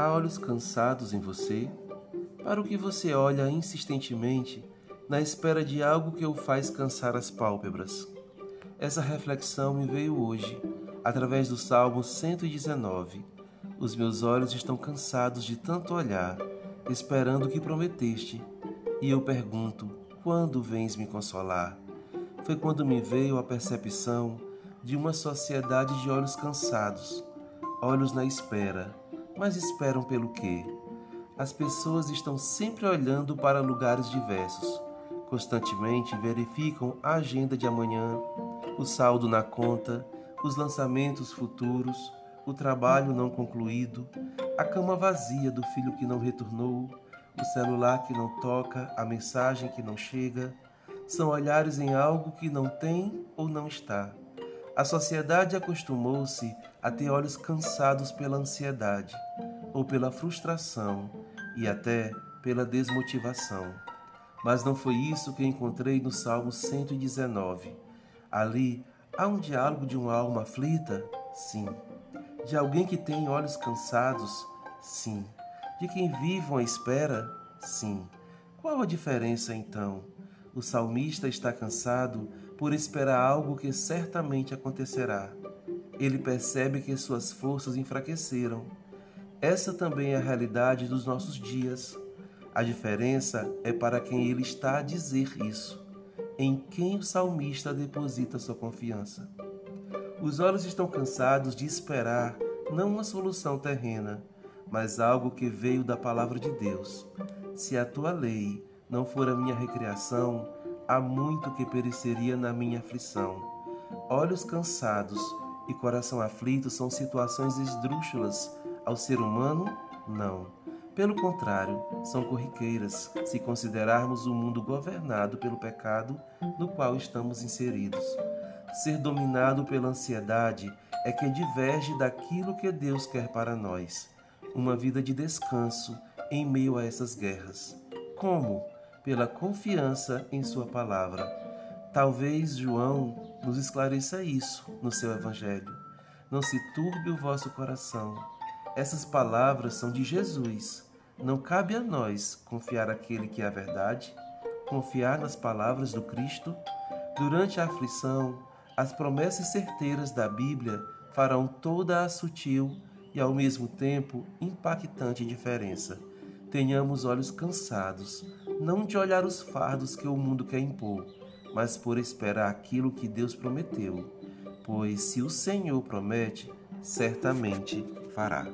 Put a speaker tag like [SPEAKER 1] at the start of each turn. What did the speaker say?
[SPEAKER 1] Há olhos cansados em você? Para o que você olha insistentemente na espera de algo que o faz cansar as pálpebras? Essa reflexão me veio hoje, através do Salmo 119. Os meus olhos estão cansados de tanto olhar, esperando o que prometeste. E eu pergunto: quando vens me consolar? Foi quando me veio a percepção de uma sociedade de olhos cansados, olhos na espera. Mas esperam pelo quê? As pessoas estão sempre olhando para lugares diversos. Constantemente verificam a agenda de amanhã, o saldo na conta, os lançamentos futuros, o trabalho não concluído, a cama vazia do filho que não retornou, o celular que não toca, a mensagem que não chega. São olhares em algo que não tem ou não está. A sociedade acostumou-se a ter olhos cansados pela ansiedade, ou pela frustração e até pela desmotivação. Mas não foi isso que encontrei no Salmo 119. Ali há um diálogo de uma alma aflita? Sim. De alguém que tem olhos cansados? Sim. De quem vive à espera? Sim. Qual a diferença então? O salmista está cansado por esperar algo que certamente acontecerá. Ele percebe que suas forças enfraqueceram. Essa também é a realidade dos nossos dias. A diferença é para quem ele está a dizer isso, em quem o salmista deposita sua confiança. Os olhos estão cansados de esperar não uma solução terrena, mas algo que veio da palavra de Deus. Se a tua lei não for a minha recreação, há muito que pereceria na minha aflição. Olhos cansados e coração aflito são situações esdrúxulas ao ser humano? Não. Pelo contrário, são corriqueiras se considerarmos o mundo governado pelo pecado no qual estamos inseridos. Ser dominado pela ansiedade é que diverge daquilo que Deus quer para nós, uma vida de descanso em meio a essas guerras. Como? Pela confiança em Sua palavra. Talvez João nos esclareça isso no seu Evangelho. Não se turbe o vosso coração. Essas palavras são de Jesus. Não cabe a nós confiar aquele que é a verdade, confiar nas palavras do Cristo. Durante a aflição, as promessas certeiras da Bíblia farão toda a sutil e ao mesmo tempo impactante diferença tenhamos olhos cansados, não de olhar os fardos que o mundo quer impor, mas por esperar aquilo que Deus prometeu. Pois se o Senhor promete, certamente fará.